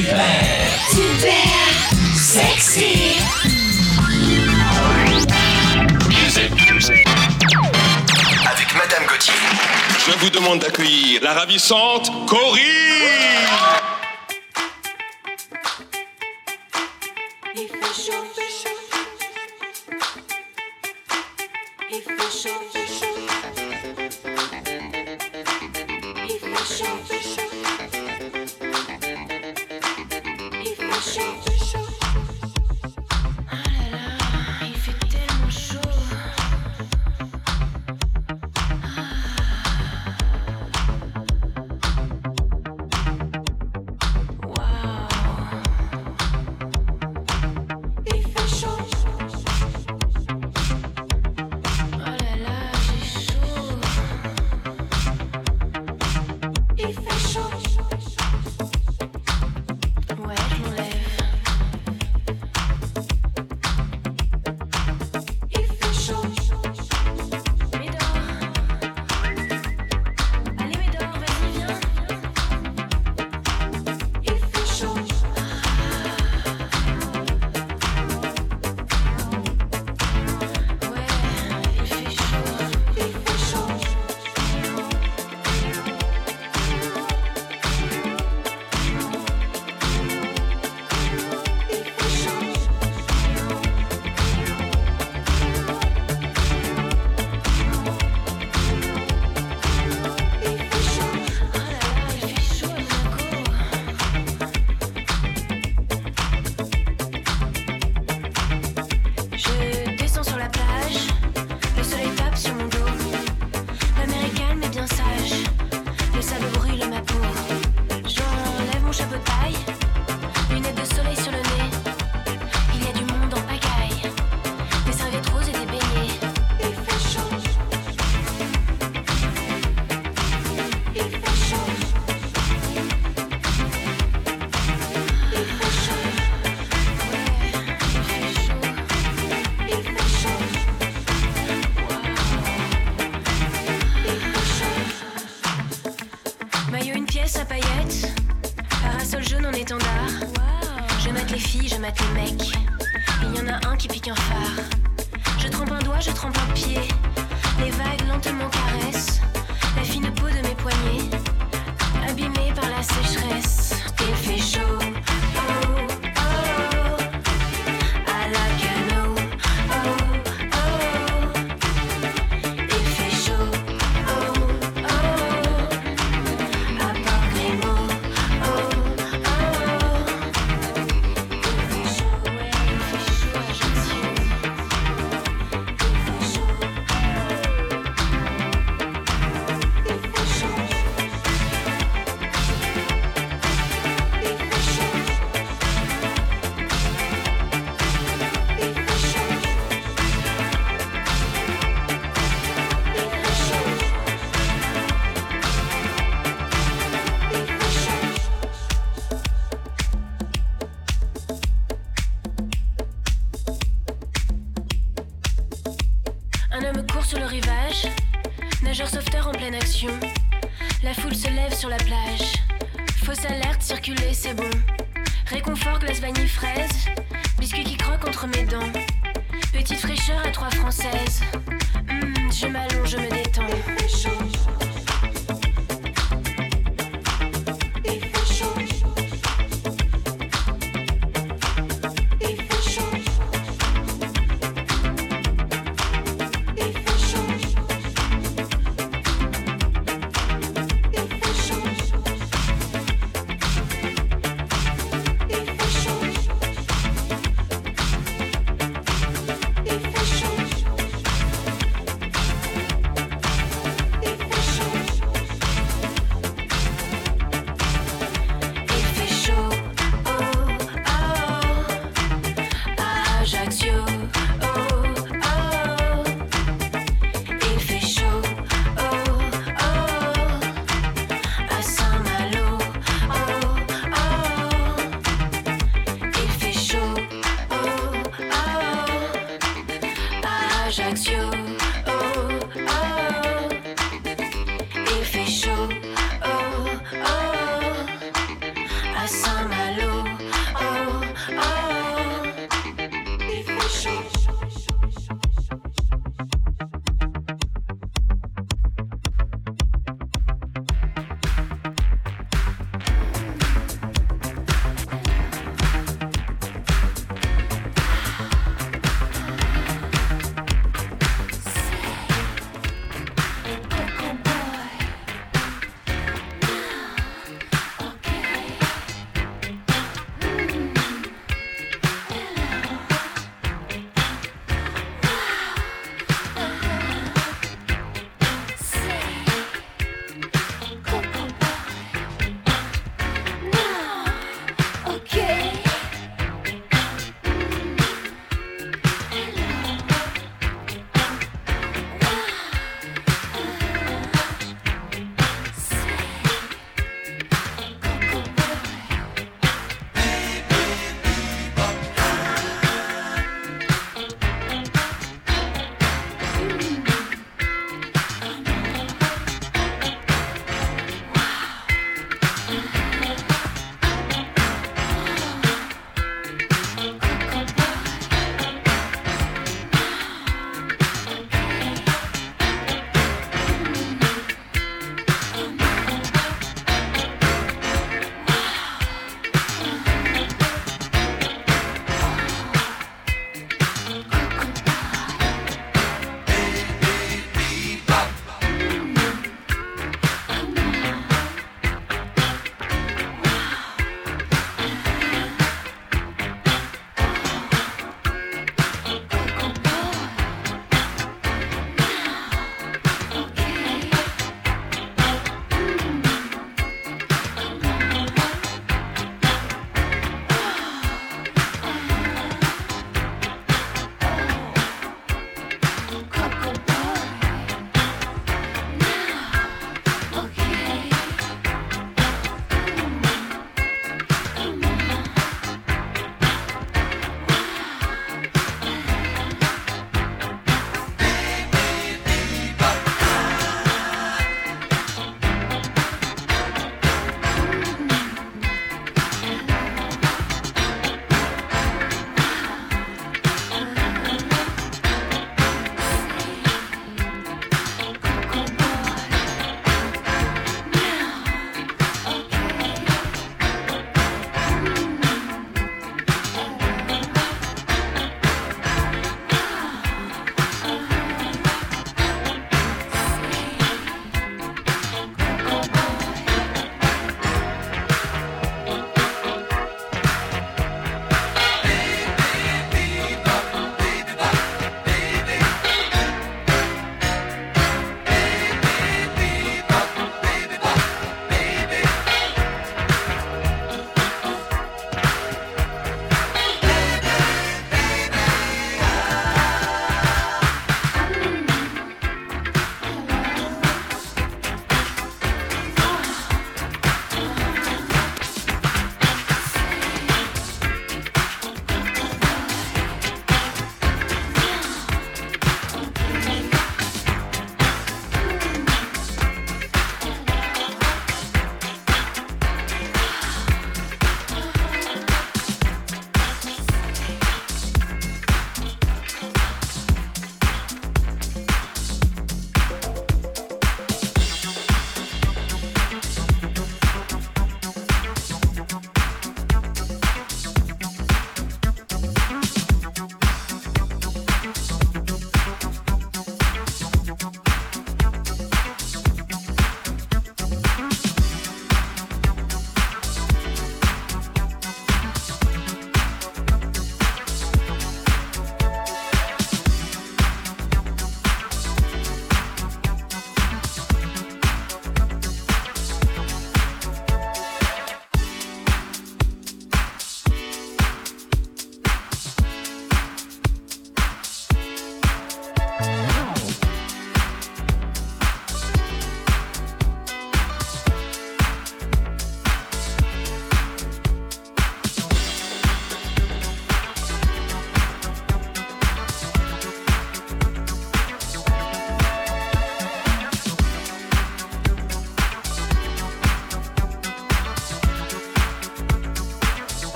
super, super sexy. Avec Madame Gauthier. Je vous demande d'accueillir la ravissante Corinne.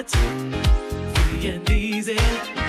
it. Free and easy.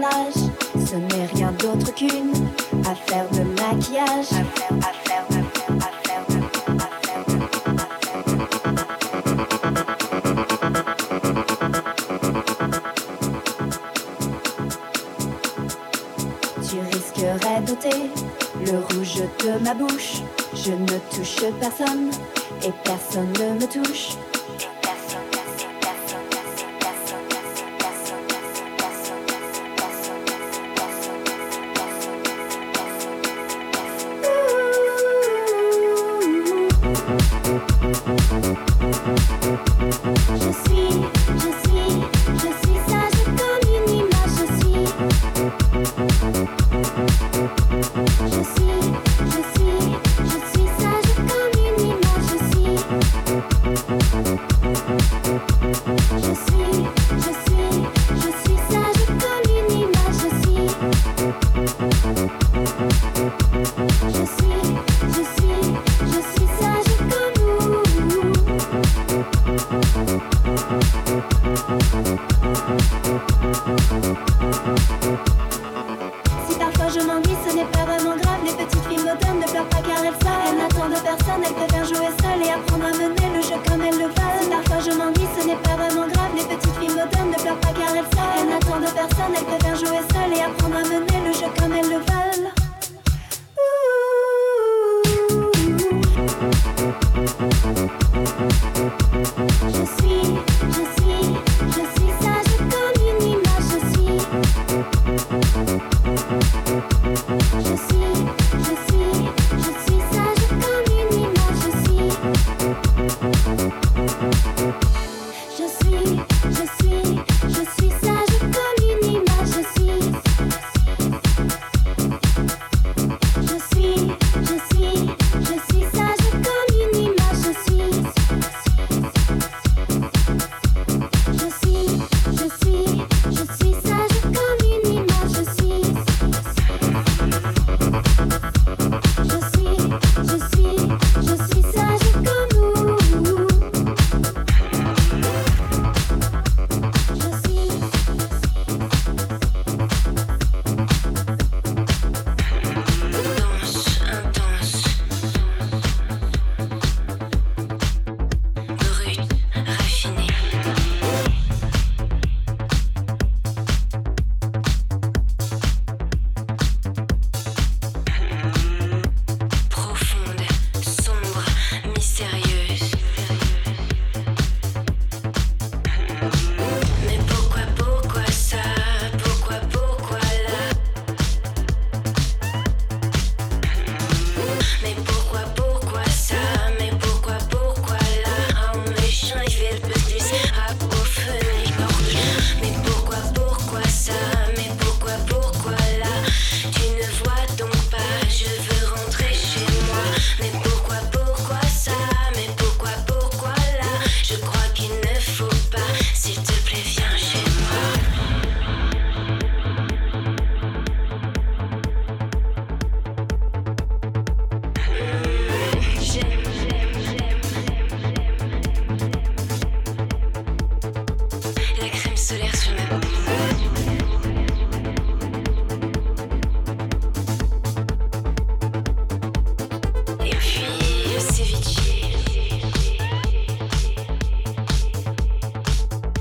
Ce n'est rien d'autre qu'une affaire de maquillage. Tu risquerais d'ôter le rouge de ma bouche. Je ne touche personne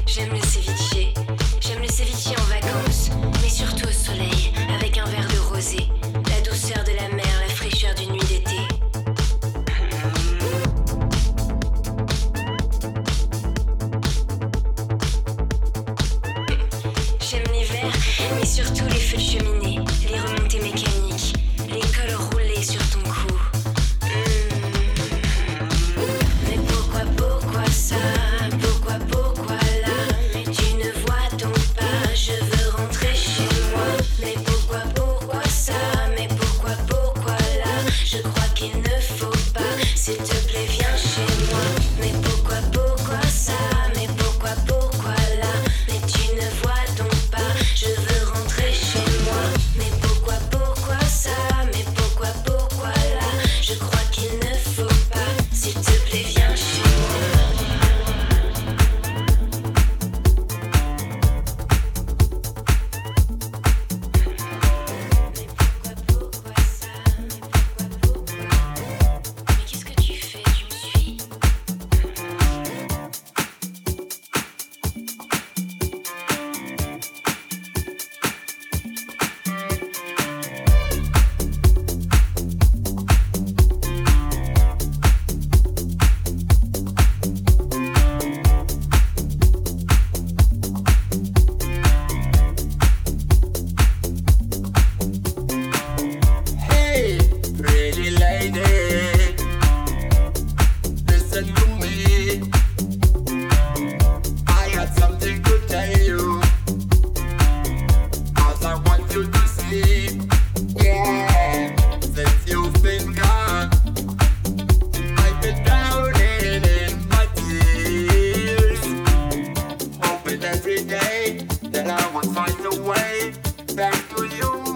je veux rentrer every day that I would find a way back to you.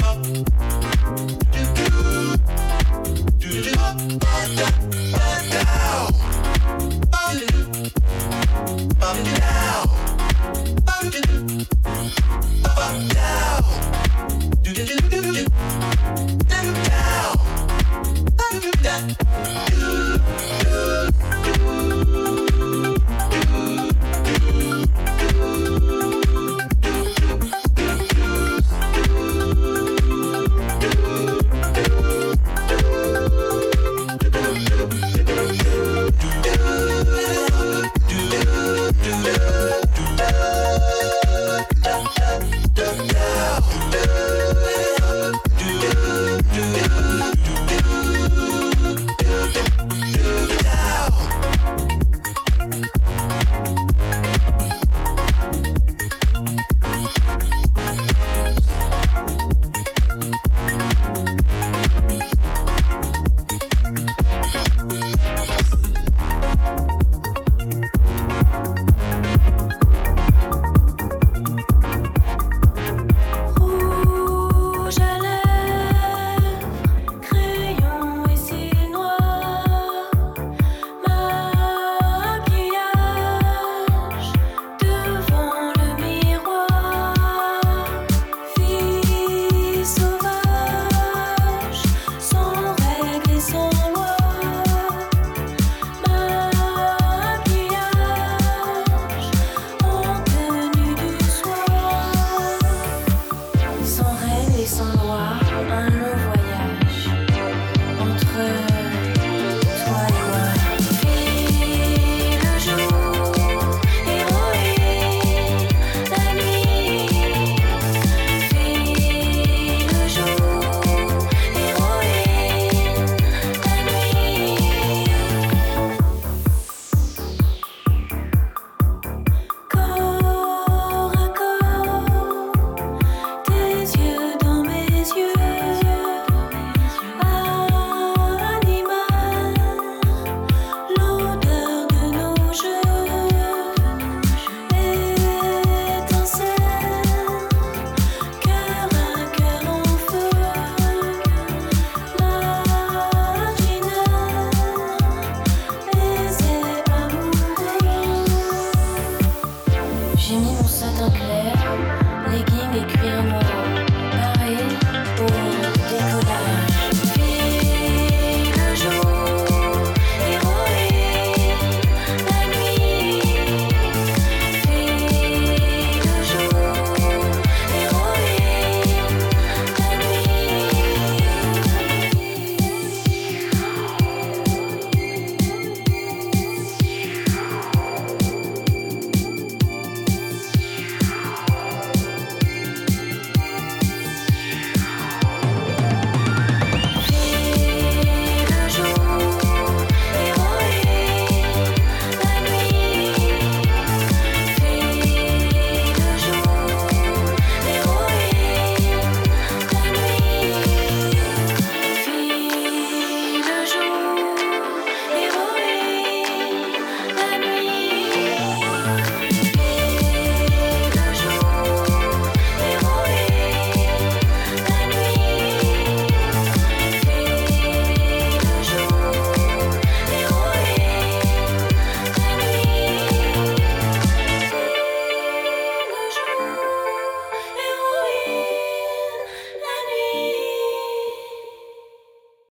up.